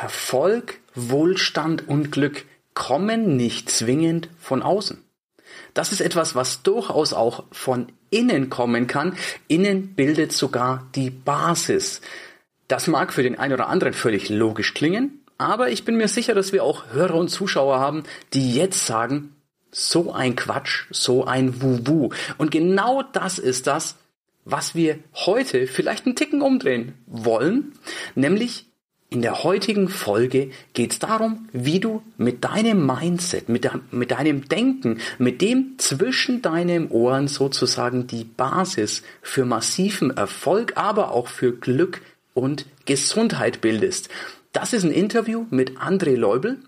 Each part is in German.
Erfolg, Wohlstand und Glück kommen nicht zwingend von außen. Das ist etwas, was durchaus auch von innen kommen kann. Innen bildet sogar die Basis. Das mag für den einen oder anderen völlig logisch klingen, aber ich bin mir sicher, dass wir auch Hörer und Zuschauer haben, die jetzt sagen, so ein Quatsch, so ein Wuwu. Und genau das ist das, was wir heute vielleicht einen Ticken umdrehen wollen, nämlich in der heutigen Folge geht es darum, wie du mit deinem Mindset, mit, de mit deinem Denken, mit dem zwischen deinen Ohren sozusagen die Basis für massiven Erfolg, aber auch für Glück und Gesundheit bildest. Das ist ein Interview mit André Leubel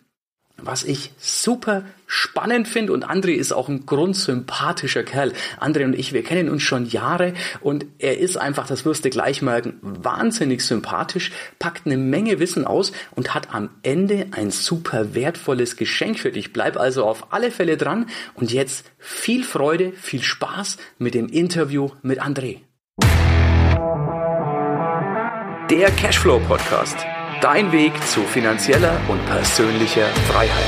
was ich super spannend finde und André ist auch ein grundsympathischer Kerl. André und ich, wir kennen uns schon Jahre und er ist einfach, das wirst du gleich merken, wahnsinnig sympathisch, packt eine Menge Wissen aus und hat am Ende ein super wertvolles Geschenk für dich. Bleib also auf alle Fälle dran und jetzt viel Freude, viel Spaß mit dem Interview mit André. Der Cashflow Podcast Dein Weg zu finanzieller und persönlicher Freiheit.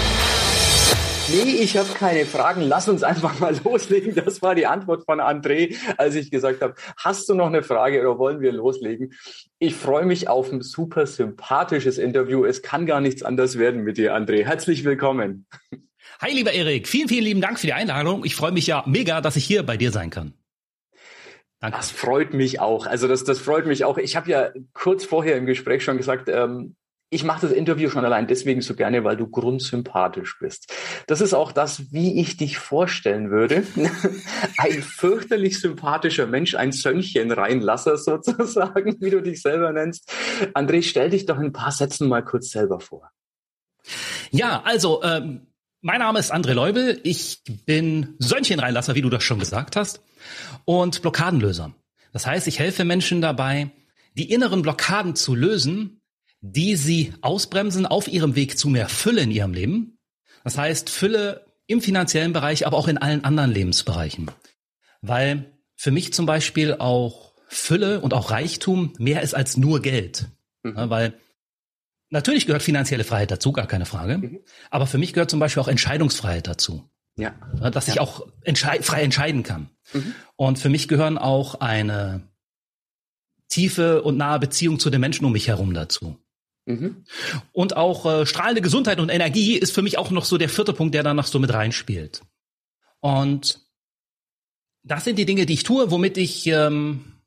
Nee, ich habe keine Fragen. Lass uns einfach mal loslegen. Das war die Antwort von André, als ich gesagt habe, hast du noch eine Frage oder wollen wir loslegen? Ich freue mich auf ein super sympathisches Interview. Es kann gar nichts anders werden mit dir, André. Herzlich willkommen. Hi, lieber Erik. Vielen, vielen lieben Dank für die Einladung. Ich freue mich ja mega, dass ich hier bei dir sein kann. Danke. Das freut mich auch. Also das, das freut mich auch. Ich habe ja kurz vorher im Gespräch schon gesagt, ähm, ich mache das Interview schon allein deswegen so gerne, weil du grundsympathisch bist. Das ist auch das, wie ich dich vorstellen würde. ein fürchterlich sympathischer Mensch, ein Sönnchen reinlasser sozusagen, wie du dich selber nennst. André, stell dich doch in ein paar Sätzen mal kurz selber vor. Ja, also ähm, mein Name ist André Leubel. Ich bin Sönnchen-Reinlasser, wie du das schon gesagt hast, und Blockadenlöser. Das heißt, ich helfe Menschen dabei, die inneren Blockaden zu lösen, die sie ausbremsen auf ihrem Weg zu mehr Fülle in ihrem Leben. Das heißt, Fülle im finanziellen Bereich, aber auch in allen anderen Lebensbereichen. Weil für mich zum Beispiel auch Fülle und auch Reichtum mehr ist als nur Geld. Mhm. weil Natürlich gehört finanzielle Freiheit dazu, gar keine Frage. Mhm. Aber für mich gehört zum Beispiel auch Entscheidungsfreiheit dazu. Ja. Dass ich auch entschei frei entscheiden kann. Mhm. Und für mich gehören auch eine tiefe und nahe Beziehung zu den Menschen um mich herum dazu. Mhm. Und auch äh, strahlende Gesundheit und Energie ist für mich auch noch so der vierte Punkt, der da noch so mit reinspielt. Und das sind die Dinge, die ich tue, womit ich ähm,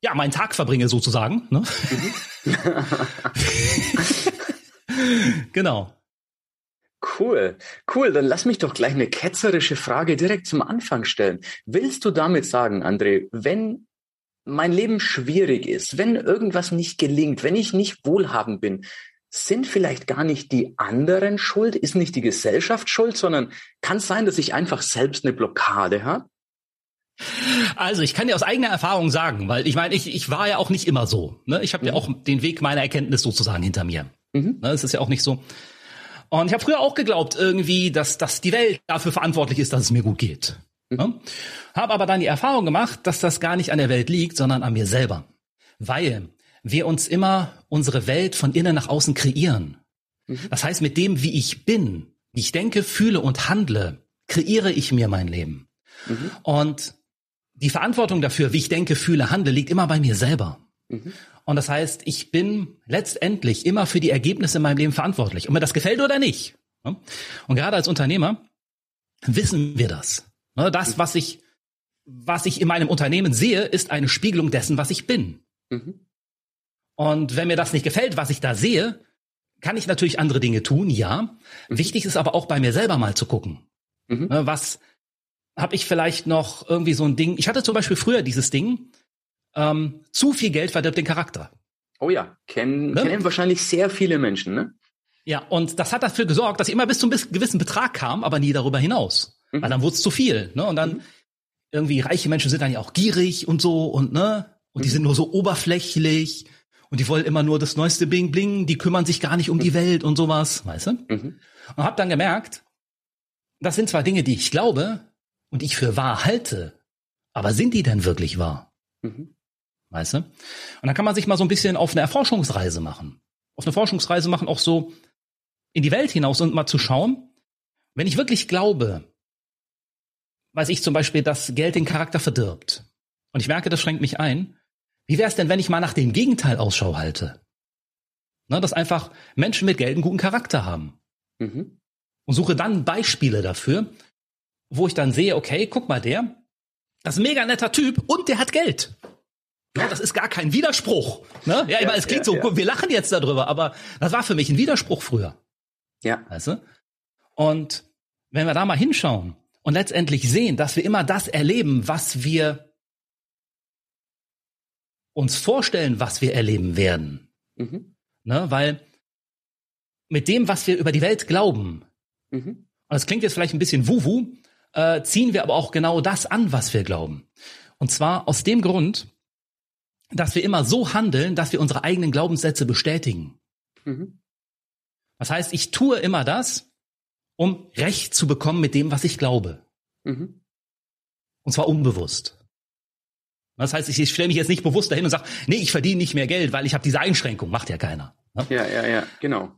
ja, meinen Tag verbringe sozusagen. Ne? Mhm. genau. Cool, cool. Dann lass mich doch gleich eine ketzerische Frage direkt zum Anfang stellen. Willst du damit sagen, André, wenn mein Leben schwierig ist, wenn irgendwas nicht gelingt, wenn ich nicht wohlhabend bin, sind vielleicht gar nicht die anderen schuld, ist nicht die Gesellschaft schuld, sondern kann es sein, dass ich einfach selbst eine Blockade habe? Also ich kann dir aus eigener Erfahrung sagen, weil ich meine, ich, ich war ja auch nicht immer so. Ne? Ich habe mhm. ja auch den Weg meiner Erkenntnis sozusagen hinter mir. Mhm. Ne? Das ist ja auch nicht so. Und ich habe früher auch geglaubt irgendwie, dass, dass die Welt dafür verantwortlich ist, dass es mir gut geht. Mhm. Ne? Habe aber dann die Erfahrung gemacht, dass das gar nicht an der Welt liegt, sondern an mir selber. Weil wir uns immer unsere Welt von innen nach außen kreieren. Mhm. Das heißt, mit dem, wie ich bin, wie ich denke, fühle und handle, kreiere ich mir mein Leben. Mhm. Und die Verantwortung dafür, wie ich denke, fühle, handle, liegt immer bei mir selber. Mhm. Und das heißt, ich bin letztendlich immer für die Ergebnisse in meinem Leben verantwortlich. Ob mir das gefällt oder nicht. Und gerade als Unternehmer wissen wir das. Das, mhm. was ich, was ich in meinem Unternehmen sehe, ist eine Spiegelung dessen, was ich bin. Mhm. Und wenn mir das nicht gefällt, was ich da sehe, kann ich natürlich andere Dinge tun, ja. Mhm. Wichtig ist aber auch bei mir selber mal zu gucken. Mhm. Was, habe ich vielleicht noch irgendwie so ein Ding. Ich hatte zum Beispiel früher dieses Ding, ähm, zu viel Geld verdirbt den Charakter. Oh ja, kennen, ne? kennen wahrscheinlich sehr viele Menschen, ne? Ja, und das hat dafür gesorgt, dass ich immer bis zum gewissen Betrag kam, aber nie darüber hinaus. Mhm. Weil dann wurde es zu viel, ne? Und dann mhm. irgendwie reiche Menschen sind dann ja auch gierig und so und ne? Und mhm. die sind nur so oberflächlich und die wollen immer nur das neueste Bing Bling, die kümmern sich gar nicht um die mhm. Welt und sowas, weißt du? Mhm. Und hab dann gemerkt, das sind zwar Dinge, die ich glaube, und ich für wahr halte, aber sind die denn wirklich wahr? Mhm. Weißt du? Und dann kann man sich mal so ein bisschen auf eine Erforschungsreise machen. auf eine Forschungsreise machen, auch so in die Welt hinaus und mal zu schauen, wenn ich wirklich glaube, weiß ich zum Beispiel, dass Geld den Charakter verdirbt, und ich merke, das schränkt mich ein, wie wäre es denn, wenn ich mal nach dem Gegenteil Ausschau halte? Ne, dass einfach Menschen mit Geld einen guten Charakter haben. Mhm. Und suche dann Beispiele dafür, wo ich dann sehe, okay, guck mal, der, das ist ein mega netter Typ und der hat Geld. Ja, das ist gar kein Widerspruch. Ne? Ja, ja, meine, es klingt ja, so, ja. wir lachen jetzt darüber, aber das war für mich ein Widerspruch früher. Ja. Weißt du? Und wenn wir da mal hinschauen und letztendlich sehen, dass wir immer das erleben, was wir uns vorstellen, was wir erleben werden. Mhm. Ne? Weil mit dem, was wir über die Welt glauben, mhm. und das klingt jetzt vielleicht ein bisschen wuhu, äh, ziehen wir aber auch genau das an, was wir glauben. Und zwar aus dem Grund, dass wir immer so handeln, dass wir unsere eigenen Glaubenssätze bestätigen. Mhm. Das heißt, ich tue immer das, um Recht zu bekommen mit dem, was ich glaube. Mhm. Und zwar unbewusst. Das heißt, ich, ich stelle mich jetzt nicht bewusst dahin und sage, nee, ich verdiene nicht mehr Geld, weil ich habe diese Einschränkung. Macht ja keiner. Ne? Ja, ja, ja, genau.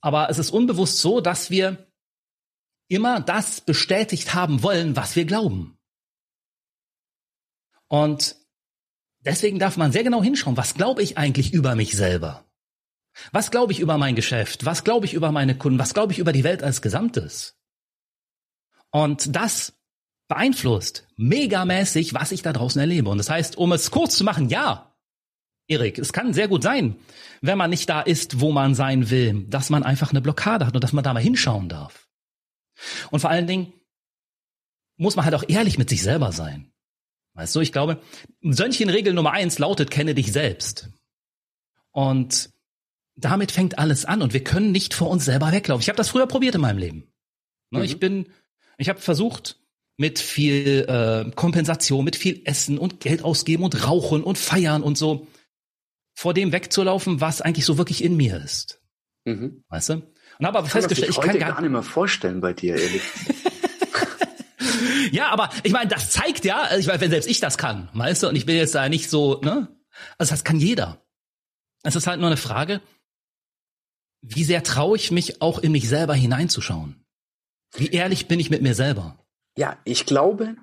Aber es ist unbewusst so, dass wir immer das bestätigt haben wollen, was wir glauben. Und deswegen darf man sehr genau hinschauen, was glaube ich eigentlich über mich selber? Was glaube ich über mein Geschäft? Was glaube ich über meine Kunden? Was glaube ich über die Welt als Gesamtes? Und das beeinflusst megamäßig, was ich da draußen erlebe. Und das heißt, um es kurz zu machen, ja, Erik, es kann sehr gut sein, wenn man nicht da ist, wo man sein will, dass man einfach eine Blockade hat und dass man da mal hinschauen darf. Und vor allen Dingen muss man halt auch ehrlich mit sich selber sein. Weißt du, ich glaube, Sönnchen-Regel Nummer eins lautet, kenne dich selbst. Und damit fängt alles an und wir können nicht vor uns selber weglaufen. Ich habe das früher probiert in meinem Leben. Ne, mhm. Ich bin, ich habe versucht, mit viel äh, Kompensation, mit viel Essen und Geld ausgeben und Rauchen und Feiern und so vor dem wegzulaufen, was eigentlich so wirklich in mir ist. Mhm. Weißt du? Und habe aber festgestellt, ich kann gar, gar nicht mehr vorstellen bei dir, ehrlich. ja, aber ich meine, das zeigt ja, also ich meine, wenn selbst ich das kann, weißt du, und ich bin jetzt da nicht so, ne? Also das kann jeder. Es ist halt nur eine Frage, wie sehr traue ich mich auch in mich selber hineinzuschauen? Wie ehrlich bin ich mit mir selber? Ja, ich glaube,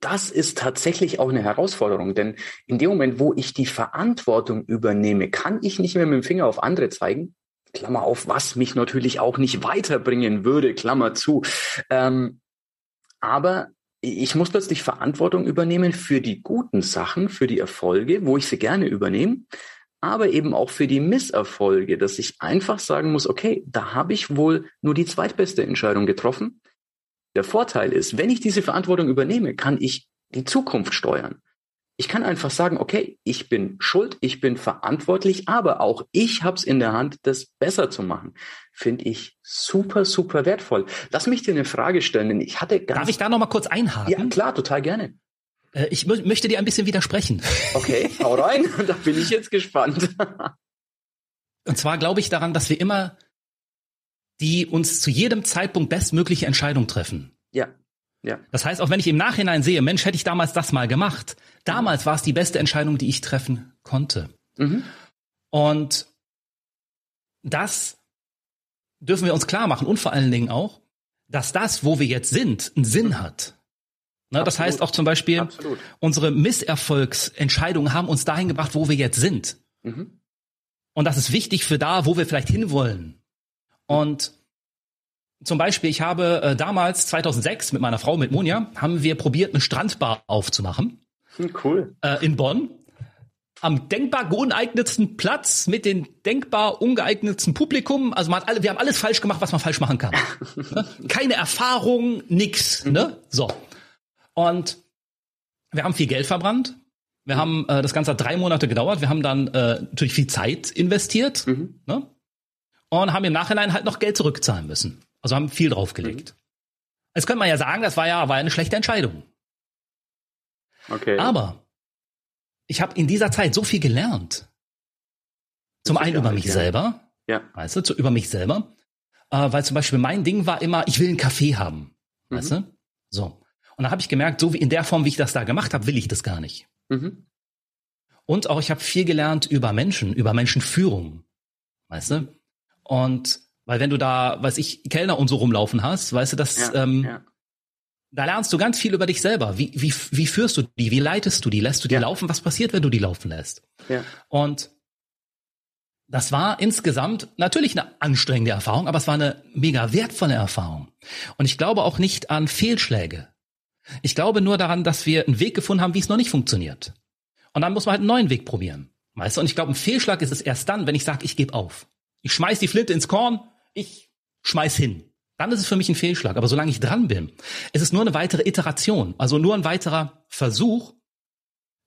das ist tatsächlich auch eine Herausforderung, denn in dem Moment, wo ich die Verantwortung übernehme, kann ich nicht mehr mit dem Finger auf andere zeigen. Klammer auf, was mich natürlich auch nicht weiterbringen würde, Klammer zu. Ähm, aber ich muss plötzlich Verantwortung übernehmen für die guten Sachen, für die Erfolge, wo ich sie gerne übernehme, aber eben auch für die Misserfolge, dass ich einfach sagen muss, okay, da habe ich wohl nur die zweitbeste Entscheidung getroffen. Der Vorteil ist, wenn ich diese Verantwortung übernehme, kann ich die Zukunft steuern. Ich kann einfach sagen, okay, ich bin schuld, ich bin verantwortlich, aber auch ich habe es in der Hand, das besser zu machen. Finde ich super, super wertvoll. Lass mich dir eine Frage stellen, denn ich hatte ganz Darf ich da noch mal kurz einhaken? Ja, klar, total gerne. Äh, ich möchte dir ein bisschen widersprechen. Okay, hau rein, da bin ich jetzt gespannt. Und zwar glaube ich daran, dass wir immer die uns zu jedem Zeitpunkt bestmögliche Entscheidung treffen. Ja. Ja. Das heißt, auch wenn ich im Nachhinein sehe, Mensch, hätte ich damals das mal gemacht. Damals war es die beste Entscheidung, die ich treffen konnte. Mhm. Und das dürfen wir uns klar machen und vor allen Dingen auch, dass das, wo wir jetzt sind, einen Sinn hat. Ne, das heißt auch zum Beispiel, Absolut. unsere Misserfolgsentscheidungen haben uns dahin gebracht, wo wir jetzt sind. Mhm. Und das ist wichtig für da, wo wir vielleicht hinwollen. Und zum Beispiel, ich habe äh, damals 2006 mit meiner Frau, mit Monja, haben wir probiert, eine Strandbar aufzumachen. Hm, cool. Äh, in Bonn. Am denkbar uneignetsten Platz mit dem denkbar ungeeignetsten Publikum. Also man hat alle, wir haben alles falsch gemacht, was man falsch machen kann. Ne? Keine Erfahrung, nix. Mhm. Ne? So. Und wir haben viel Geld verbrannt. Wir mhm. haben, äh, das Ganze hat drei Monate gedauert. Wir haben dann äh, natürlich viel Zeit investiert. Mhm. Ne? Und haben im Nachhinein halt noch Geld zurückzahlen müssen. Also haben viel draufgelegt. Mhm. Jetzt könnte man ja sagen, das war ja, war eine schlechte Entscheidung. Okay. Aber ich habe in dieser Zeit so viel gelernt. Zum einen über mich ja. selber. Ja. Weißt du, zu, über mich selber. Äh, weil zum Beispiel mein Ding war immer, ich will einen Kaffee haben. Mhm. Weißt du? So. Und da habe ich gemerkt, so wie in der Form, wie ich das da gemacht habe, will ich das gar nicht. Mhm. Und auch ich habe viel gelernt über Menschen, über Menschenführung. weißt du? Und weil wenn du da, weiß ich, Kellner und so rumlaufen hast, weißt du, das, ja, ähm, ja. Da lernst du ganz viel über dich selber. Wie, wie, wie führst du die? Wie leitest du die? Lässt du die ja. laufen? Was passiert, wenn du die laufen lässt? Ja. Und das war insgesamt natürlich eine anstrengende Erfahrung, aber es war eine mega wertvolle Erfahrung. Und ich glaube auch nicht an Fehlschläge. Ich glaube nur daran, dass wir einen Weg gefunden haben, wie es noch nicht funktioniert. Und dann muss man halt einen neuen Weg probieren. Weißt du? Und ich glaube, ein Fehlschlag ist es erst dann, wenn ich sage, ich gebe auf. Ich schmeiß die Flinte ins Korn, ich schmeiß hin. Dann ist es für mich ein Fehlschlag. Aber solange ich dran bin, ist es nur eine weitere Iteration, also nur ein weiterer Versuch,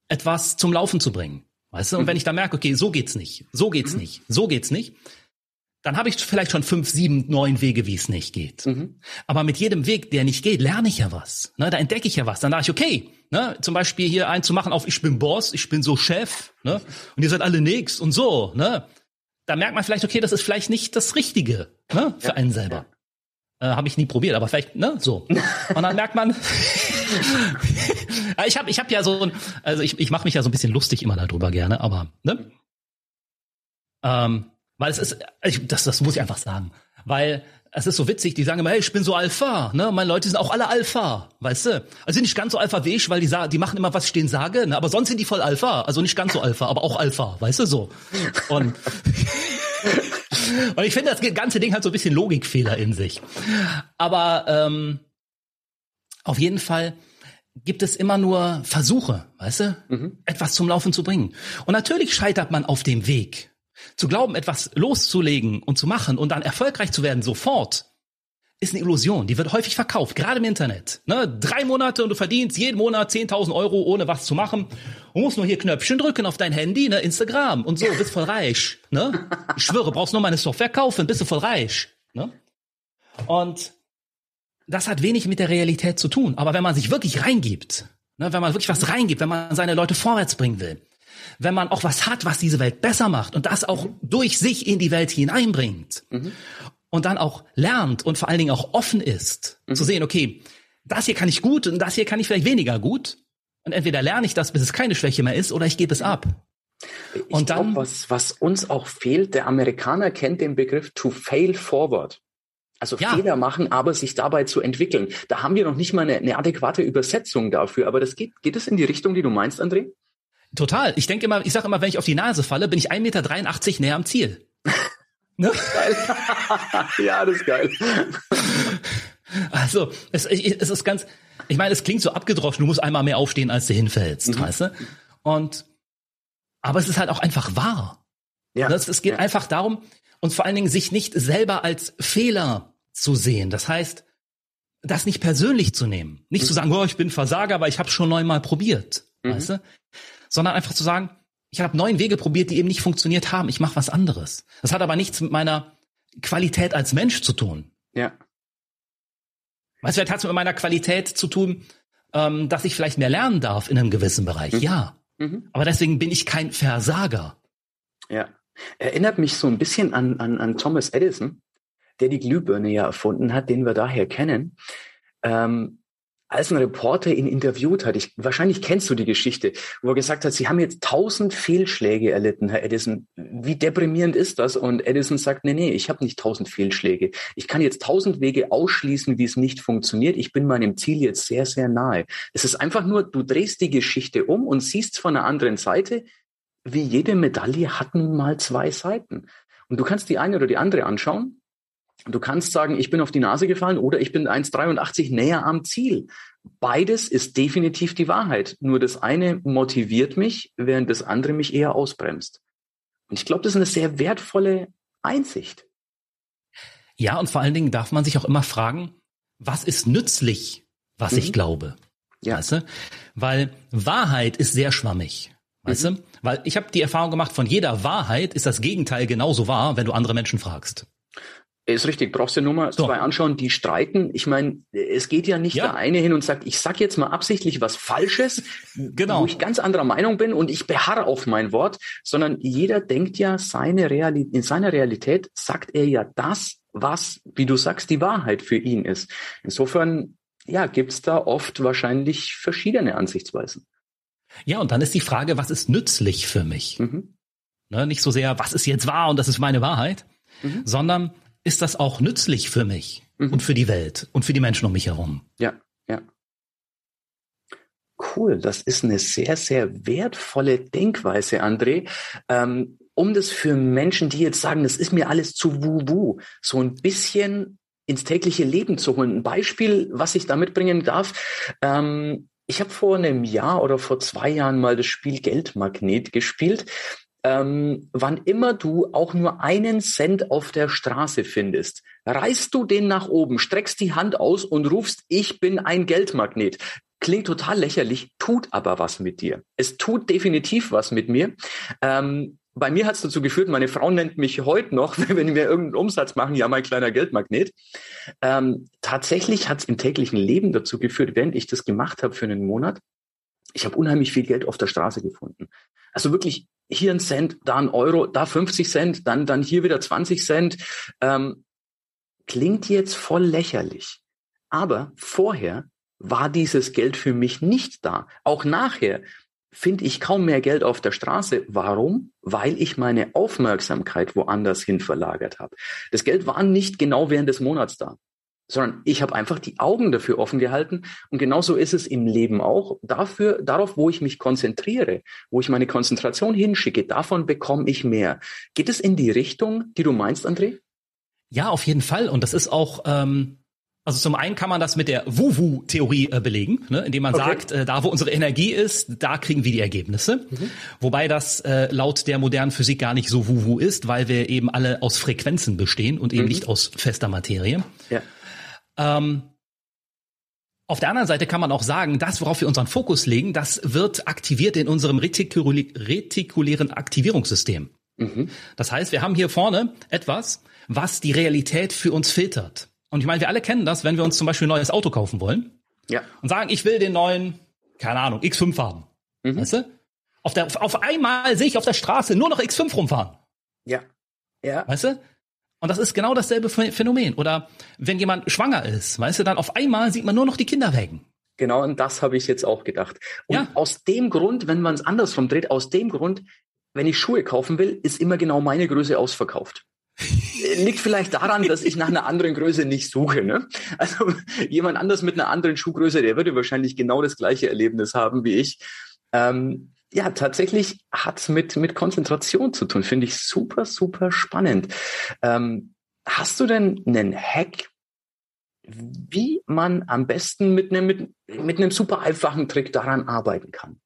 etwas zum Laufen zu bringen. Weißt du? Und mhm. wenn ich da merke, okay, so geht's nicht, so geht's mhm. nicht, so geht's nicht, dann habe ich vielleicht schon fünf, sieben, neun Wege, wie es nicht geht. Mhm. Aber mit jedem Weg, der nicht geht, lerne ich ja was. Ne, da entdecke ich ja was. Dann sage ich, okay, ne, zum Beispiel hier einen zu machen auf ich bin Boss, ich bin so Chef, ne, und ihr seid alle nix und so, ne. Da merkt man vielleicht, okay, das ist vielleicht nicht das Richtige ne, für ja, einen selber. Ja. Äh, habe ich nie probiert, aber vielleicht, ne, so. Und dann merkt man, ich habe ich hab ja so ein, also ich, ich mache mich ja so ein bisschen lustig immer darüber gerne, aber, ne? Ähm, weil es ist, ich, das, das muss ich einfach sagen. Weil es ist so witzig, die sagen immer, hey, ich bin so Alpha, ne? Meine Leute sind auch alle Alpha, weißt du? Also nicht ganz so Alpha wie ich, weil die die machen immer, was ich denen sage, ne? Aber sonst sind die voll Alpha. Also nicht ganz so Alpha, aber auch Alpha, weißt du so. Und, und ich finde, das ganze Ding hat so ein bisschen Logikfehler in sich. Aber ähm, auf jeden Fall gibt es immer nur Versuche, weißt du, mhm. etwas zum Laufen zu bringen. Und natürlich scheitert man auf dem Weg. Zu glauben, etwas loszulegen und zu machen und dann erfolgreich zu werden sofort, ist eine Illusion. Die wird häufig verkauft, gerade im Internet. Ne? Drei Monate und du verdienst jeden Monat 10.000 Euro, ohne was zu machen. Du musst nur hier Knöpfchen drücken auf dein Handy, ne? Instagram und so, bist voll reich. Ne? Ich schwöre, brauchst nur meine Software kaufen, bist du voll reich. Ne? Und das hat wenig mit der Realität zu tun. Aber wenn man sich wirklich reingibt, ne? wenn man wirklich was reingibt, wenn man seine Leute vorwärts bringen will, wenn man auch was hat, was diese Welt besser macht und das auch durch sich in die Welt hineinbringt mhm. Und dann auch lernt und vor allen Dingen auch offen ist, mhm. zu sehen, okay, das hier kann ich gut und das hier kann ich vielleicht weniger gut. Und entweder lerne ich das, bis es keine Schwäche mehr ist, oder ich gebe es ab. Ich und dann, glaub, was, was uns auch fehlt, der Amerikaner kennt den Begriff to fail forward. Also ja. Fehler machen, aber sich dabei zu entwickeln. Da haben wir noch nicht mal eine, eine adäquate Übersetzung dafür. Aber das geht, geht es in die Richtung, die du meinst, André? Total. Ich denke immer, ich sage immer, wenn ich auf die Nase falle, bin ich 1,83 Meter näher am Ziel. Ne? Ja, das ist geil. Also, es, es ist ganz, ich meine, es klingt so abgedroschen, du musst einmal mehr aufstehen, als du hinfällst, mhm. weißt du? Und, aber es ist halt auch einfach wahr. Ja. Das, es geht ja. einfach darum, und vor allen Dingen sich nicht selber als Fehler zu sehen. Das heißt, das nicht persönlich zu nehmen. Nicht mhm. zu sagen, oh, ich bin Versager, weil ich habe schon neunmal probiert. Mhm. Weißt du? sondern einfach zu sagen, ich habe neun Wege probiert, die eben nicht funktioniert haben. Ich mache was anderes. Das hat aber nichts mit meiner Qualität als Mensch zu tun. Ja. Weißt du, vielleicht hat es mit meiner Qualität zu tun, ähm, dass ich vielleicht mehr lernen darf in einem gewissen Bereich. Mhm. Ja. Mhm. Aber deswegen bin ich kein Versager. Ja. Erinnert mich so ein bisschen an, an, an Thomas Edison, der die Glühbirne ja erfunden hat, den wir daher kennen. Ähm, als ein Reporter ihn interviewt hat, ich, wahrscheinlich kennst du die Geschichte, wo er gesagt hat, Sie haben jetzt tausend Fehlschläge erlitten, Herr Edison. Wie deprimierend ist das? Und Edison sagt, nee, nee, ich habe nicht tausend Fehlschläge. Ich kann jetzt tausend Wege ausschließen, wie es nicht funktioniert. Ich bin meinem Ziel jetzt sehr, sehr nahe. Es ist einfach nur, du drehst die Geschichte um und siehst von einer anderen Seite, wie jede Medaille hat nun mal zwei Seiten. Und du kannst die eine oder die andere anschauen Du kannst sagen, ich bin auf die Nase gefallen oder ich bin 1,83 näher am Ziel. Beides ist definitiv die Wahrheit. Nur das eine motiviert mich, während das andere mich eher ausbremst. Und ich glaube, das ist eine sehr wertvolle Einsicht. Ja, und vor allen Dingen darf man sich auch immer fragen, was ist nützlich, was mhm. ich glaube? Ja. Weißt du? Weil Wahrheit ist sehr schwammig. Weißt mhm. du? Weil ich habe die Erfahrung gemacht, von jeder Wahrheit ist das Gegenteil genauso wahr, wenn du andere Menschen fragst. Ist richtig, brauchst du nur mal so. zwei anschauen, die streiten. Ich meine, es geht ja nicht ja. der eine hin und sagt, ich sag jetzt mal absichtlich was Falsches, genau. wo ich ganz anderer Meinung bin und ich beharre auf mein Wort, sondern jeder denkt ja, seine Realität, in seiner Realität sagt er ja das, was, wie du sagst, die Wahrheit für ihn ist. Insofern, ja, gibt's da oft wahrscheinlich verschiedene Ansichtsweisen. Ja, und dann ist die Frage, was ist nützlich für mich? Mhm. Ne? Nicht so sehr, was ist jetzt wahr und das ist meine Wahrheit, mhm. sondern ist das auch nützlich für mich mhm. und für die Welt und für die Menschen um mich herum? Ja, ja. Cool, das ist eine sehr, sehr wertvolle Denkweise, André. Ähm, um das für Menschen, die jetzt sagen, das ist mir alles zu wuhu, so ein bisschen ins tägliche Leben zu holen. Ein Beispiel, was ich da mitbringen darf. Ähm, ich habe vor einem Jahr oder vor zwei Jahren mal das Spiel Geldmagnet gespielt. Ähm, wann immer du auch nur einen Cent auf der Straße findest, reißt du den nach oben, streckst die Hand aus und rufst, ich bin ein Geldmagnet. Klingt total lächerlich, tut aber was mit dir. Es tut definitiv was mit mir. Ähm, bei mir hat es dazu geführt, meine Frau nennt mich heute noch, wenn wir irgendeinen Umsatz machen, ja, mein kleiner Geldmagnet. Ähm, tatsächlich hat es im täglichen Leben dazu geführt, während ich das gemacht habe für einen Monat, ich habe unheimlich viel Geld auf der Straße gefunden. Also wirklich hier ein Cent, da ein Euro, da 50 Cent, dann, dann hier wieder 20 Cent. Ähm, klingt jetzt voll lächerlich. Aber vorher war dieses Geld für mich nicht da. Auch nachher finde ich kaum mehr Geld auf der Straße. Warum? Weil ich meine Aufmerksamkeit woanders hin verlagert habe. Das Geld war nicht genau während des Monats da, sondern ich habe einfach die Augen dafür offen gehalten. Und genauso ist es im Leben auch. Dafür, darauf, wo ich mich konzentriere, wo ich meine Konzentration hinschicke, davon bekomme ich mehr. Geht es in die Richtung, die du meinst, André? Ja, auf jeden Fall. Und das ist auch ähm, also zum einen kann man das mit der Wu-Wu-Theorie äh, belegen, ne, indem man okay. sagt, äh, da wo unsere Energie ist, da kriegen wir die Ergebnisse. Mhm. Wobei das äh, laut der modernen Physik gar nicht so Wu-Wu ist, weil wir eben alle aus Frequenzen bestehen und eben mhm. nicht aus fester Materie. Ja. Ähm, auf der anderen Seite kann man auch sagen, das, worauf wir unseren Fokus legen, das wird aktiviert in unserem retikuli retikulären Aktivierungssystem. Mhm. Das heißt, wir haben hier vorne etwas, was die Realität für uns filtert. Und ich meine, wir alle kennen das, wenn wir uns zum Beispiel ein neues Auto kaufen wollen. Ja. Und sagen, ich will den neuen, keine Ahnung, X5 haben. Mhm. Weißt du? Auf, der, auf einmal sehe ich auf der Straße nur noch X5 rumfahren. Ja. Ja. Weißt du? Und das ist genau dasselbe Phänomen. Oder wenn jemand schwanger ist, weißt du, dann auf einmal sieht man nur noch die Kinderwägen. Genau, und das habe ich jetzt auch gedacht. Und ja. aus dem Grund, wenn man es andersrum dreht, aus dem Grund, wenn ich Schuhe kaufen will, ist immer genau meine Größe ausverkauft. Liegt vielleicht daran, dass ich nach einer anderen Größe nicht suche. Ne? Also jemand anders mit einer anderen Schuhgröße, der würde wahrscheinlich genau das gleiche Erlebnis haben wie ich. Ähm, ja, tatsächlich hat's mit, mit Konzentration zu tun. Finde ich super, super spannend. Ähm, hast du denn einen Hack, wie man am besten mit einem, mit, mit einem super einfachen Trick daran arbeiten kann?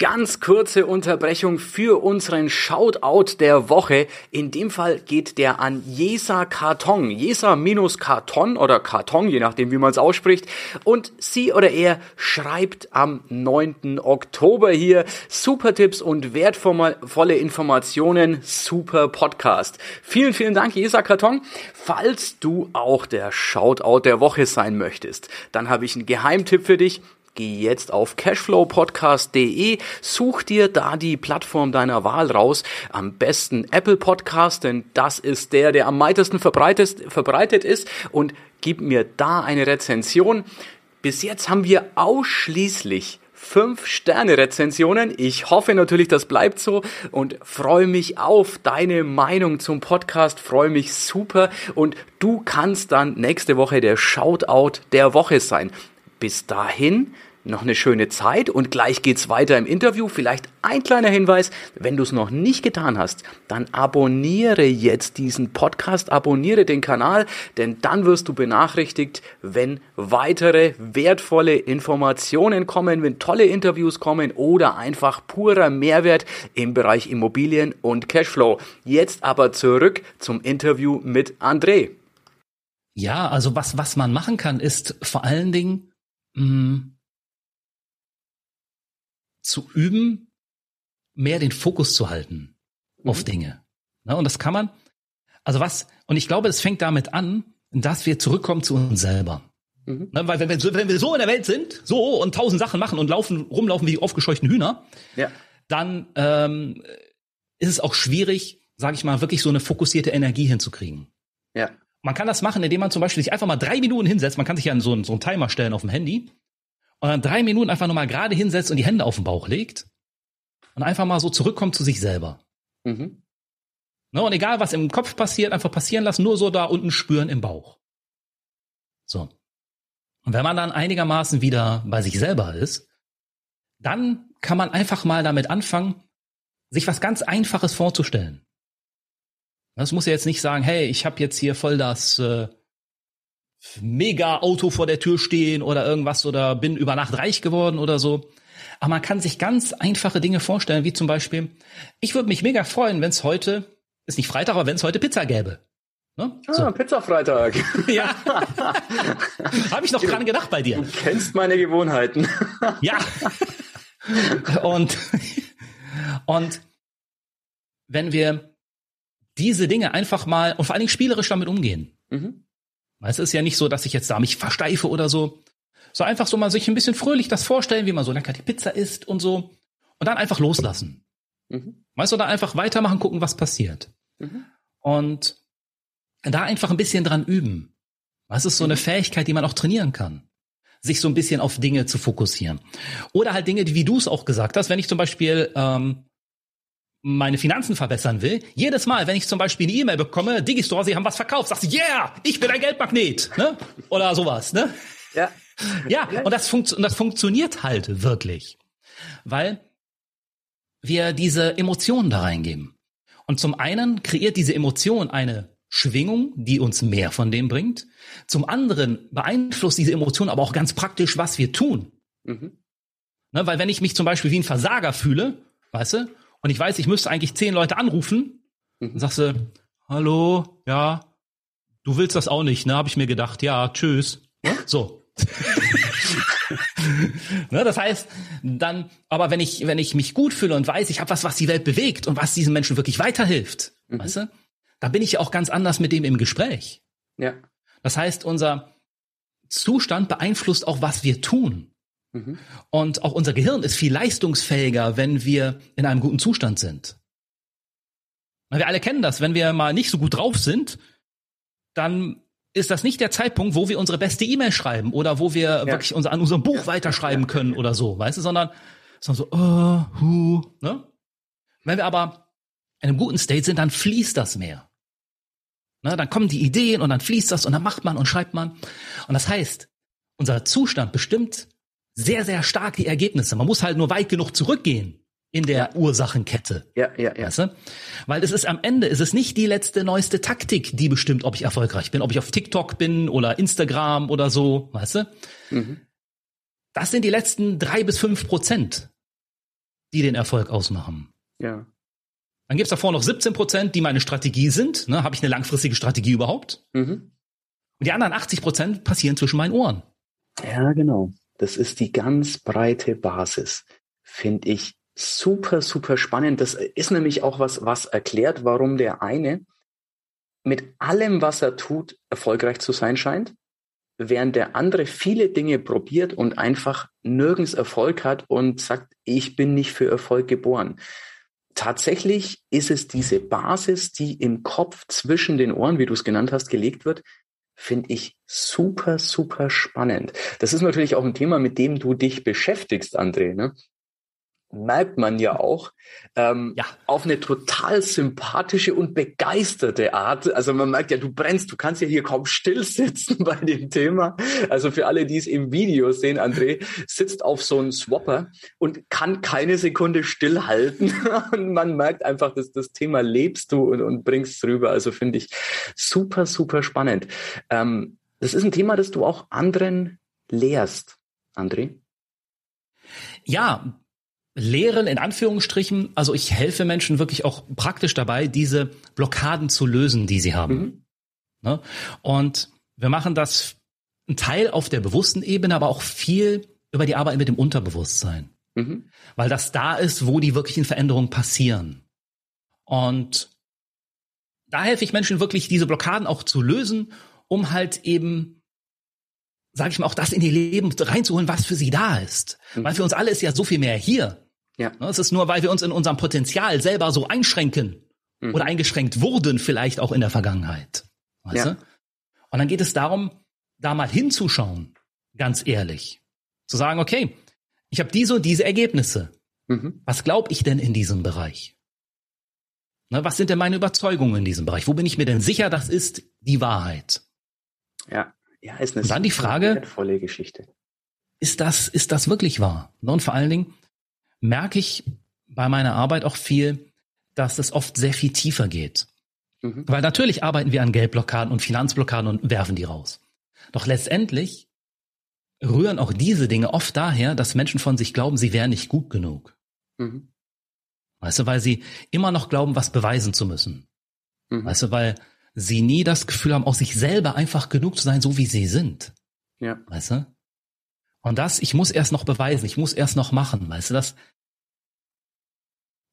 Ganz kurze Unterbrechung für unseren Shoutout der Woche. In dem Fall geht der an Jesa Karton. Jesa minus Karton oder Karton, je nachdem wie man es ausspricht. Und sie oder er schreibt am 9. Oktober hier super Tipps und wertvolle Informationen, super Podcast. Vielen, vielen Dank, Jesa Karton. Falls du auch der Shoutout der Woche sein möchtest, dann habe ich einen Geheimtipp für dich. Geh jetzt auf cashflowpodcast.de, such dir da die Plattform deiner Wahl raus. Am besten Apple Podcast, denn das ist der, der am meisten verbreitet, verbreitet ist und gib mir da eine Rezension. Bis jetzt haben wir ausschließlich fünf Sterne Rezensionen. Ich hoffe natürlich, das bleibt so und freue mich auf deine Meinung zum Podcast. Freue mich super und du kannst dann nächste Woche der Shoutout der Woche sein. Bis dahin noch eine schöne Zeit und gleich geht's weiter im Interview. Vielleicht ein kleiner Hinweis, wenn du es noch nicht getan hast, dann abonniere jetzt diesen Podcast, abonniere den Kanal, denn dann wirst du benachrichtigt, wenn weitere wertvolle Informationen kommen, wenn tolle Interviews kommen oder einfach purer Mehrwert im Bereich Immobilien und Cashflow. Jetzt aber zurück zum Interview mit André. Ja, also was, was man machen kann, ist vor allen Dingen, mh, zu üben, mehr den Fokus zu halten mhm. auf Dinge. Ne, und das kann man, also was, und ich glaube, es fängt damit an, dass wir zurückkommen zu uns selber. Mhm. Ne, weil wenn wir, wenn wir so in der Welt sind, so und tausend Sachen machen und laufen, rumlaufen wie aufgescheuchten Hühner, ja. dann ähm, ist es auch schwierig, sage ich mal, wirklich so eine fokussierte Energie hinzukriegen. Ja. Man kann das machen, indem man zum Beispiel sich einfach mal drei Minuten hinsetzt. Man kann sich ja so einen, so einen Timer stellen auf dem Handy und dann drei Minuten einfach nochmal gerade hinsetzt und die Hände auf den Bauch legt und einfach mal so zurückkommt zu sich selber. Mhm. Ne, und egal, was im Kopf passiert, einfach passieren lassen, nur so da unten spüren im Bauch. So. Und wenn man dann einigermaßen wieder bei sich selber ist, dann kann man einfach mal damit anfangen, sich was ganz Einfaches vorzustellen. Das muss ja jetzt nicht sagen, hey, ich habe jetzt hier voll das äh, Mega-Auto vor der Tür stehen oder irgendwas oder bin über Nacht reich geworden oder so. Aber man kann sich ganz einfache Dinge vorstellen, wie zum Beispiel, ich würde mich mega freuen, wenn es heute, ist nicht Freitag, aber wenn es heute Pizza gäbe. Ne? Ah, so. Pizza-Freitag. Ja. Habe ich noch dran gedacht bei dir. Du kennst meine Gewohnheiten. ja. Und, und wenn wir diese Dinge einfach mal und vor allen Dingen spielerisch damit umgehen. Mhm. Es ist ja nicht so, dass ich jetzt da mich versteife oder so. So einfach so mal sich ein bisschen fröhlich das vorstellen, wie man so lecker die Pizza isst und so. Und dann einfach loslassen. Mhm. Weißt du, da einfach weitermachen, gucken, was passiert. Mhm. Und da einfach ein bisschen dran üben. Was ist so eine mhm. Fähigkeit, die man auch trainieren kann? Sich so ein bisschen auf Dinge zu fokussieren. Oder halt Dinge, wie du es auch gesagt hast, wenn ich zum Beispiel ähm, meine Finanzen verbessern will, jedes Mal, wenn ich zum Beispiel eine E-Mail bekomme, Digistore, sie haben was verkauft, sagst du, yeah, ich bin ein Geldmagnet, ne? Oder sowas, ne? Ja. Ja, und das, funkt, und das funktioniert halt wirklich. Weil wir diese Emotionen da reingeben. Und zum einen kreiert diese Emotion eine Schwingung, die uns mehr von dem bringt. Zum anderen beeinflusst diese Emotion aber auch ganz praktisch, was wir tun. Mhm. Ne, weil wenn ich mich zum Beispiel wie ein Versager fühle, weißt du, und ich weiß, ich müsste eigentlich zehn Leute anrufen, dann sagst du, hallo, ja, du willst das auch nicht, ne? Habe ich mir gedacht, ja, tschüss. So. ne, das heißt, dann, aber wenn ich, wenn ich mich gut fühle und weiß, ich habe was, was die Welt bewegt und was diesen Menschen wirklich weiterhilft, mhm. weißt du, da bin ich ja auch ganz anders mit dem im Gespräch. Ja. Das heißt, unser Zustand beeinflusst auch, was wir tun. Mhm. Und auch unser Gehirn ist viel leistungsfähiger, wenn wir in einem guten Zustand sind. Wir alle kennen das. Wenn wir mal nicht so gut drauf sind, dann ist das nicht der Zeitpunkt, wo wir unsere beste E-Mail schreiben oder wo wir ja. wirklich unser, an unserem Buch ja. weiterschreiben können oder so, weißt du, sondern, sondern so, uh, hu, ne? Wenn wir aber in einem guten State sind, dann fließt das mehr. Ne, dann kommen die Ideen und dann fließt das und dann macht man und schreibt man. Und das heißt, unser Zustand bestimmt sehr, sehr stark die Ergebnisse. Man muss halt nur weit genug zurückgehen in der ja. Ursachenkette. Ja, ja, ja. Weißt du? Weil es ist am Ende, es ist nicht die letzte, neueste Taktik, die bestimmt, ob ich erfolgreich bin, ob ich auf TikTok bin oder Instagram oder so, weißt du? Mhm. Das sind die letzten drei bis fünf Prozent, die den Erfolg ausmachen. Ja. Dann gibt's davor noch 17 Prozent, die meine Strategie sind. Ne? Habe ich eine langfristige Strategie überhaupt? Mhm. Und die anderen 80 Prozent passieren zwischen meinen Ohren. Ja, genau. Das ist die ganz breite Basis. Finde ich super, super spannend. Das ist nämlich auch was, was erklärt, warum der eine mit allem, was er tut, erfolgreich zu sein scheint, während der andere viele Dinge probiert und einfach nirgends Erfolg hat und sagt, ich bin nicht für Erfolg geboren. Tatsächlich ist es diese Basis, die im Kopf zwischen den Ohren, wie du es genannt hast, gelegt wird, finde ich super, super spannend. Das ist natürlich auch ein Thema, mit dem du dich beschäftigst, André. Ne? Merkt man ja auch, ähm, ja. auf eine total sympathische und begeisterte Art. Also man merkt ja, du brennst, du kannst ja hier kaum still sitzen bei dem Thema. Also für alle, die es im Video sehen, André sitzt auf so einem Swapper und kann keine Sekunde stillhalten. Und man merkt einfach, dass das Thema lebst du und, und bringst es rüber. Also finde ich super, super spannend. Ähm, das ist ein Thema, das du auch anderen lehrst, André. Ja, Lehren in Anführungsstrichen, also ich helfe Menschen wirklich auch praktisch dabei, diese Blockaden zu lösen, die sie haben. Mhm. Ne? Und wir machen das ein Teil auf der bewussten Ebene, aber auch viel über die Arbeit mit dem Unterbewusstsein. Mhm. Weil das da ist, wo die wirklichen Veränderungen passieren. Und da helfe ich Menschen wirklich, diese Blockaden auch zu lösen, um halt eben sage ich mal, auch das in ihr Leben reinzuholen, was für sie da ist. Mhm. Weil für uns alle ist ja so viel mehr hier. Ja. Ne, es ist nur, weil wir uns in unserem Potenzial selber so einschränken mhm. oder eingeschränkt wurden, vielleicht auch in der Vergangenheit. Weißt ja. du? Und dann geht es darum, da mal hinzuschauen, ganz ehrlich. Zu sagen, okay, ich habe diese und diese Ergebnisse. Mhm. Was glaube ich denn in diesem Bereich? Ne, was sind denn meine Überzeugungen in diesem Bereich? Wo bin ich mir denn sicher, das ist die Wahrheit? Ja, ja, ist eine Und dann die Frage, wertvolle Geschichte. Ist das, ist das wirklich wahr? Ne, und vor allen Dingen merke ich bei meiner Arbeit auch viel, dass es oft sehr viel tiefer geht. Mhm. Weil natürlich arbeiten wir an Geldblockaden und Finanzblockaden und werfen die raus. Doch letztendlich rühren auch diese Dinge oft daher, dass Menschen von sich glauben, sie wären nicht gut genug. Mhm. Weißt du, weil sie immer noch glauben, was beweisen zu müssen. Mhm. Weißt du, weil sie nie das Gefühl haben, aus sich selber einfach genug zu sein, so wie sie sind. Ja. Weißt du? Und das, ich muss erst noch beweisen, ich muss erst noch machen, weißt du, das,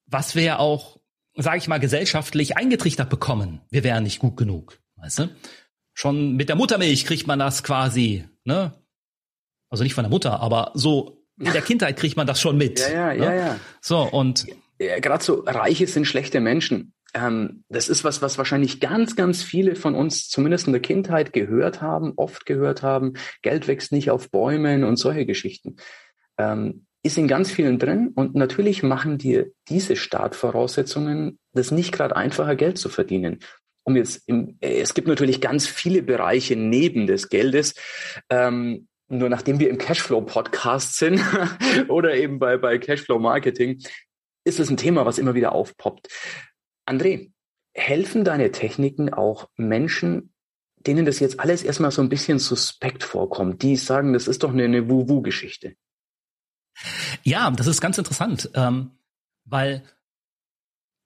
was wir ja auch, sage ich mal, gesellschaftlich eingetrichtert bekommen, wir wären nicht gut genug, weißt du? Schon mit der Muttermilch kriegt man das quasi, ne? Also nicht von der Mutter, aber so in der Kindheit kriegt man das schon mit. Ja, ja, ne? ja, ja. So, und. Ja, Gerade so, Reiche sind schlechte Menschen. Ähm, das ist was, was wahrscheinlich ganz, ganz viele von uns zumindest in der Kindheit gehört haben, oft gehört haben. Geld wächst nicht auf Bäumen und solche Geschichten. Ähm, ist in ganz vielen drin und natürlich machen dir diese Startvoraussetzungen das nicht gerade einfacher, Geld zu verdienen. Um jetzt im, äh, es gibt natürlich ganz viele Bereiche neben des Geldes. Ähm, nur nachdem wir im Cashflow-Podcast sind oder eben bei, bei Cashflow-Marketing, ist es ein Thema, was immer wieder aufpoppt. André, helfen deine Techniken auch Menschen, denen das jetzt alles erstmal so ein bisschen suspekt vorkommt, die sagen, das ist doch eine, eine Wu-Wu-Geschichte? Ja, das ist ganz interessant, ähm, weil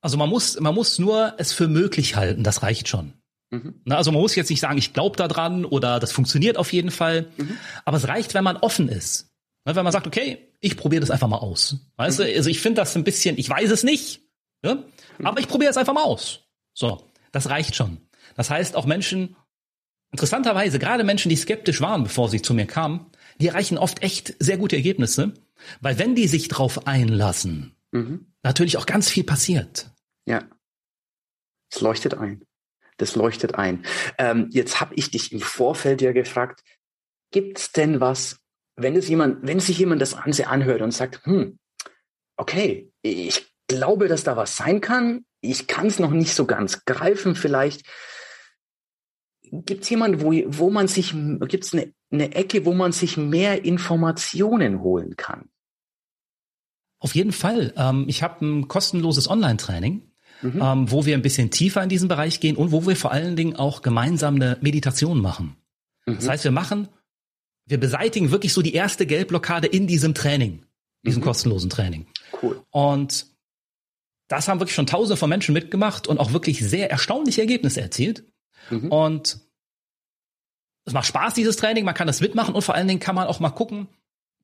also man muss man muss nur es für möglich halten, das reicht schon. Mhm. Na, also man muss jetzt nicht sagen, ich glaube da dran oder das funktioniert auf jeden Fall, mhm. aber es reicht, wenn man offen ist. Ne, wenn man sagt, okay, ich probiere das einfach mal aus. Weißt mhm. du, also ich finde das ein bisschen, ich weiß es nicht, ja? Aber ich probiere es einfach mal aus. So, das reicht schon. Das heißt, auch Menschen, interessanterweise, gerade Menschen, die skeptisch waren, bevor sie zu mir kamen, die erreichen oft echt sehr gute Ergebnisse, weil wenn die sich drauf einlassen, mhm. natürlich auch ganz viel passiert. Ja. Es leuchtet ein. Das leuchtet ein. Ähm, jetzt habe ich dich im Vorfeld ja gefragt, gibt's denn was, wenn es jemand, wenn sich jemand das Ganze anhört und sagt, hm, okay, ich glaube, dass da was sein kann, ich kann es noch nicht so ganz greifen, vielleicht gibt es jemanden, wo, wo man sich, gibt es eine, eine Ecke, wo man sich mehr Informationen holen kann? Auf jeden Fall. Ähm, ich habe ein kostenloses Online-Training, mhm. ähm, wo wir ein bisschen tiefer in diesen Bereich gehen und wo wir vor allen Dingen auch gemeinsam eine Meditation machen. Mhm. Das heißt, wir machen, wir beseitigen wirklich so die erste Geldblockade in diesem Training, diesem mhm. kostenlosen Training. Cool. Und das haben wirklich schon tausende von Menschen mitgemacht und auch wirklich sehr erstaunliche Ergebnisse erzielt. Mhm. Und es macht Spaß, dieses Training, man kann das mitmachen und vor allen Dingen kann man auch mal gucken,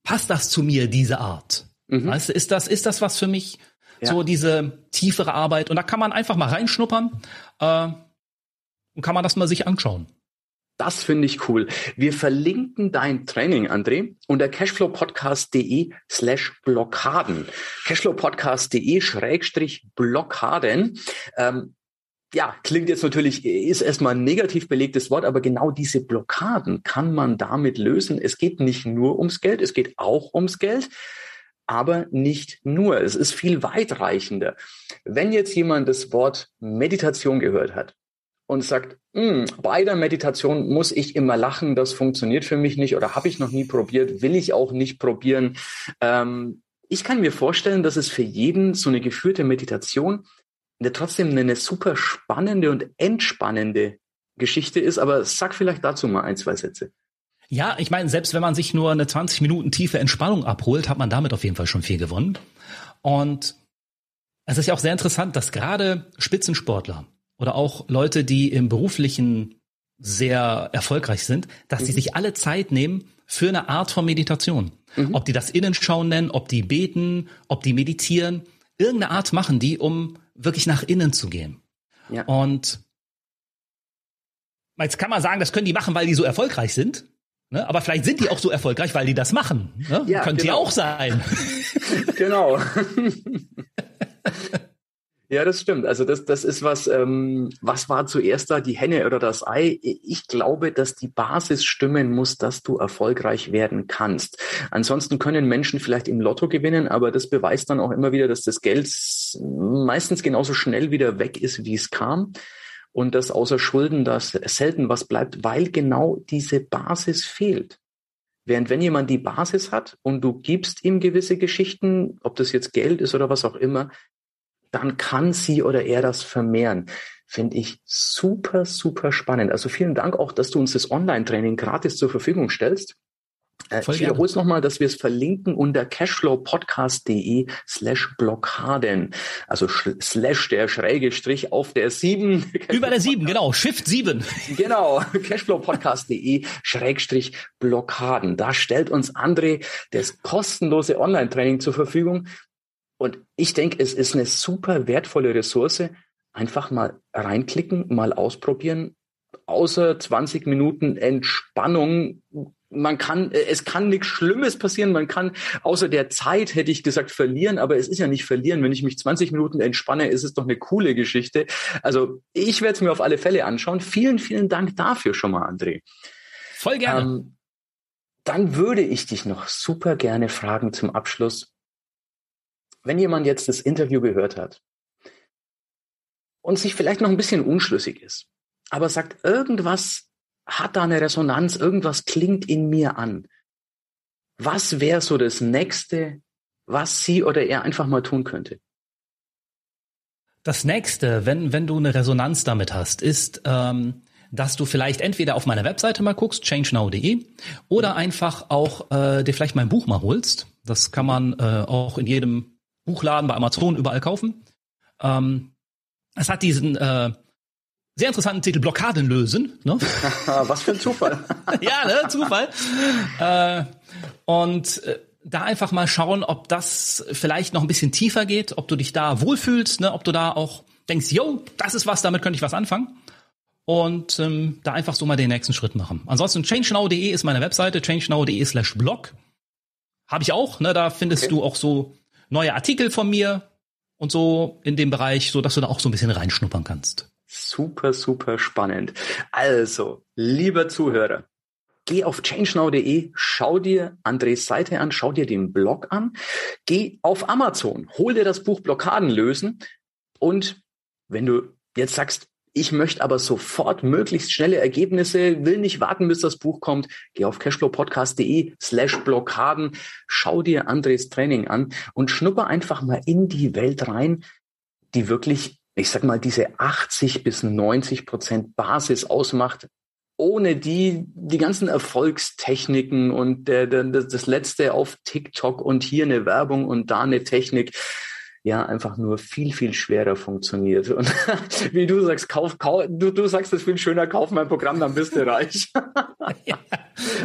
passt das zu mir, diese Art? Mhm. Weißt du, ist das, ist das was für mich? Ja. So diese tiefere Arbeit. Und da kann man einfach mal reinschnuppern äh, und kann man das mal sich anschauen. Das finde ich cool. Wir verlinken dein Training, André, unter cashflowpodcast.de slash Blockaden. cashflowpodcast.de schrägstrich Blockaden. Ähm, ja, klingt jetzt natürlich, ist erstmal ein negativ belegtes Wort, aber genau diese Blockaden kann man damit lösen. Es geht nicht nur ums Geld, es geht auch ums Geld, aber nicht nur. Es ist viel weitreichender. Wenn jetzt jemand das Wort Meditation gehört hat und sagt, hm, bei der Meditation muss ich immer lachen, das funktioniert für mich nicht oder habe ich noch nie probiert, will ich auch nicht probieren. Ähm, ich kann mir vorstellen, dass es für jeden so eine geführte Meditation der trotzdem eine super spannende und entspannende Geschichte ist. Aber sag vielleicht dazu mal ein, zwei Sätze. Ja, ich meine, selbst wenn man sich nur eine 20 Minuten tiefe Entspannung abholt, hat man damit auf jeden Fall schon viel gewonnen. Und es ist ja auch sehr interessant, dass gerade Spitzensportler oder auch Leute, die im beruflichen sehr erfolgreich sind, dass mhm. sie sich alle Zeit nehmen für eine Art von Meditation. Mhm. Ob die das Innenschauen nennen, ob die beten, ob die meditieren, irgendeine Art machen die, um wirklich nach innen zu gehen. Ja. Und jetzt kann man sagen, das können die machen, weil die so erfolgreich sind. Ne? Aber vielleicht sind die auch so erfolgreich, weil die das machen. Ne? Ja, Könnte genau. ja auch sein. genau. Ja, das stimmt. Also das, das ist was, ähm, was war zuerst da, die Henne oder das Ei? Ich glaube, dass die Basis stimmen muss, dass du erfolgreich werden kannst. Ansonsten können Menschen vielleicht im Lotto gewinnen, aber das beweist dann auch immer wieder, dass das Geld meistens genauso schnell wieder weg ist, wie es kam. Und dass außer Schulden das selten was bleibt, weil genau diese Basis fehlt. Während wenn jemand die Basis hat und du gibst ihm gewisse Geschichten, ob das jetzt Geld ist oder was auch immer, dann kann sie oder er das vermehren. Finde ich super, super spannend. Also vielen Dank auch, dass du uns das Online-Training gratis zur Verfügung stellst. Äh, ich wiederhole es nochmal, dass wir es verlinken unter cashflowpodcast.de slash Blockaden. Also slash der schräge Strich auf der sieben. Über der sieben, genau. Shift sieben. Genau. cashflowpodcast.de Schrägstrich Blockaden. Da stellt uns André das kostenlose Online-Training zur Verfügung. Und ich denke, es ist eine super wertvolle Ressource. Einfach mal reinklicken, mal ausprobieren. Außer 20 Minuten Entspannung. Man kann, es kann nichts Schlimmes passieren. Man kann außer der Zeit, hätte ich gesagt, verlieren. Aber es ist ja nicht verlieren. Wenn ich mich 20 Minuten entspanne, ist es doch eine coole Geschichte. Also ich werde es mir auf alle Fälle anschauen. Vielen, vielen Dank dafür schon mal, André. Voll gerne. Ähm, dann würde ich dich noch super gerne fragen zum Abschluss wenn jemand jetzt das Interview gehört hat und sich vielleicht noch ein bisschen unschlüssig ist, aber sagt, irgendwas hat da eine Resonanz, irgendwas klingt in mir an. Was wäre so das Nächste, was sie oder er einfach mal tun könnte? Das Nächste, wenn, wenn du eine Resonanz damit hast, ist, ähm, dass du vielleicht entweder auf meiner Webseite mal guckst, changenow.de, oder einfach auch äh, dir vielleicht mein Buch mal holst. Das kann man äh, auch in jedem Buchladen, bei Amazon, überall kaufen. Ähm, es hat diesen äh, sehr interessanten Titel Blockaden lösen. Ne? Was für ein Zufall. ja, ne? Zufall. äh, und äh, da einfach mal schauen, ob das vielleicht noch ein bisschen tiefer geht, ob du dich da wohlfühlst, ne? ob du da auch denkst, yo, das ist was, damit könnte ich was anfangen. Und ähm, da einfach so mal den nächsten Schritt machen. Ansonsten changenow.de ist meine Webseite, changenow.de slash blog. Habe ich auch, ne? Da findest okay. du auch so neue Artikel von mir und so in dem Bereich, so dass du da auch so ein bisschen reinschnuppern kannst. Super, super spannend. Also, lieber Zuhörer, geh auf changenow.de, schau dir Andres Seite an, schau dir den Blog an, geh auf Amazon, hol dir das Buch Blockaden lösen und wenn du jetzt sagst, ich möchte aber sofort möglichst schnelle Ergebnisse, will nicht warten, bis das Buch kommt. Geh auf cashflowpodcast.de slash Blockaden, schau dir Andres Training an und schnupper einfach mal in die Welt rein, die wirklich, ich sag mal, diese 80 bis 90 Prozent Basis ausmacht, ohne die die ganzen Erfolgstechniken und der, der, das letzte auf TikTok und hier eine Werbung und da eine Technik ja einfach nur viel, viel schwerer funktioniert. Und wie du sagst, kauf, kauf du, du sagst, das ist viel schöner, kauf mein Programm, dann bist du reich. ja,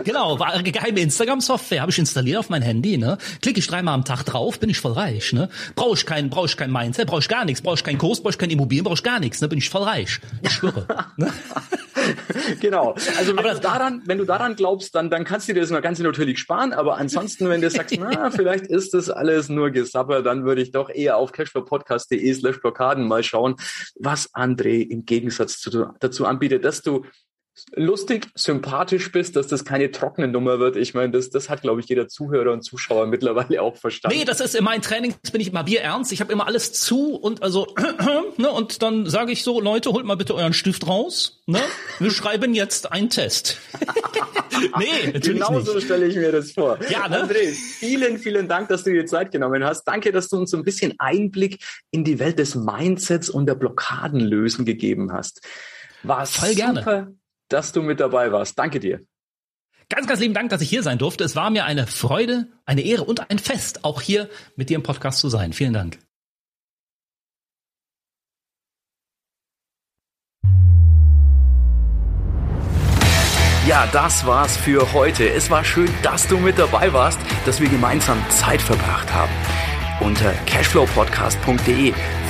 genau, war geheime Instagram-Software, habe ich installiert auf mein Handy, ne? Klicke ich dreimal am Tag drauf, bin ich voll reich, ne? Brauche ich kein, brauche ich kein Mindset, brauche ich gar nichts, brauche ich keinen Kurs, brauche ich keine Immobilien, brauche ich gar nichts, ne? Bin ich voll reich. Ich schwöre. ne? genau. Also wenn du daran, wenn du daran glaubst, dann, dann kannst du dir das noch ganz natürlich sparen. Aber ansonsten, wenn du sagst, na, vielleicht ist das alles nur Gesapper, dann würde ich doch eher auf cashflowpodcast.de slash Blockaden mal schauen, was André im Gegensatz zu, dazu anbietet, dass du lustig, sympathisch bist, dass das keine trockene Nummer wird. Ich meine, das, das hat, glaube ich, jeder Zuhörer und Zuschauer mittlerweile auch verstanden. Nee, das ist in meinen Trainings bin ich immer bierernst. Ich habe immer alles zu und also ne, und dann sage ich so, Leute, holt mal bitte euren Stift raus. Ne? Wir schreiben jetzt einen Test. nee, natürlich genau so stelle ich mir das vor. Ja, ne? André, vielen, vielen Dank, dass du dir Zeit genommen hast. Danke, dass du uns so ein bisschen Einblick in die Welt des Mindsets und der Blockadenlösen gegeben hast. War Voll super. Gerne dass du mit dabei warst. Danke dir. Ganz, ganz lieben Dank, dass ich hier sein durfte. Es war mir eine Freude, eine Ehre und ein Fest, auch hier mit dir im Podcast zu sein. Vielen Dank. Ja, das war's für heute. Es war schön, dass du mit dabei warst, dass wir gemeinsam Zeit verbracht haben. Unter cashflowpodcast.de